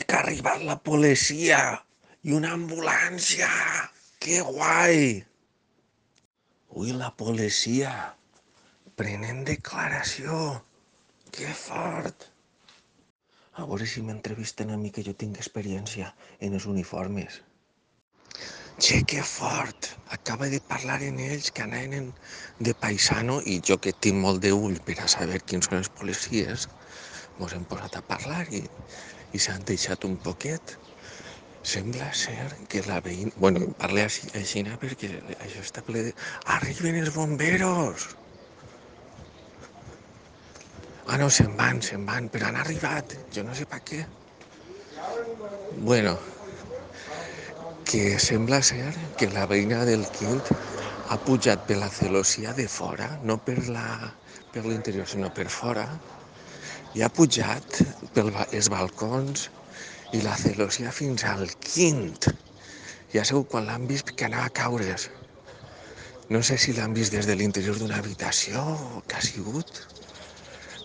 que ha arribat la policia i una ambulància. Que guai! Ui, la policia prenent declaració. Que fort! A veure si m'entrevisten a mi, que jo tinc experiència en els uniformes. Che, que fort! Acaba de parlar en ells que anaven de paisano i jo que tinc molt d'ull per a saber quins són els policies, mos hem posat a parlar i, i s'han deixat un poquet. Sembla ser que la veïna... Bueno, parle així, així perquè això està ple de... Arriben els bomberos! Ah, no, se'n van, se'n van, però han arribat. Jo no sé per què. Bueno, que sembla ser que la veïna del Quint ha pujat per la celossia de fora, no per la per l'interior, sinó per fora, i ha pujat pels balcons i la celossia fins al quint. Ja sabeu quan l'han vist que anava a caure's. No sé si l'han vist des de l'interior d'una habitació o què ha sigut,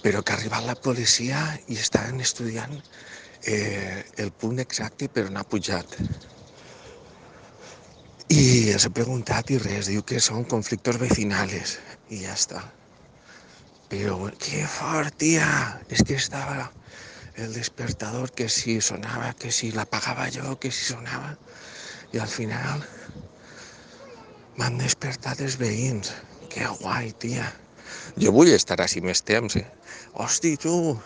però que ha arribat la policia i estan estudiant eh, el punt exacte per on ha pujat. I els he preguntat i res, diu que són conflictos vecinales i ja està. Però que fort, tia! És que estava el despertador que si sonava, que si l'apagava jo, que si sonava. I al final m'han despertat els veïns. Que guai, tia. Jo vull estar així més temps, eh? Hosti, tu!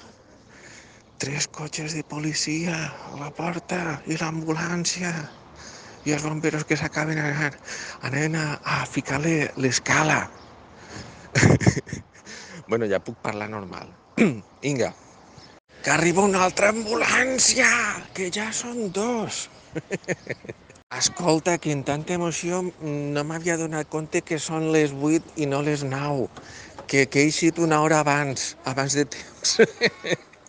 Tres cotxes de policia a la porta i l'ambulància i els bomberos que s'acaben anant, anaven a, a ficar-li l'escala. bueno, ja puc parlar normal. Vinga. Que arriba una altra ambulància, que ja són dos. Escolta, que en tanta emoció no m'havia donat compte que són les 8 i no les 9, que, que he eixit una hora abans, abans de temps.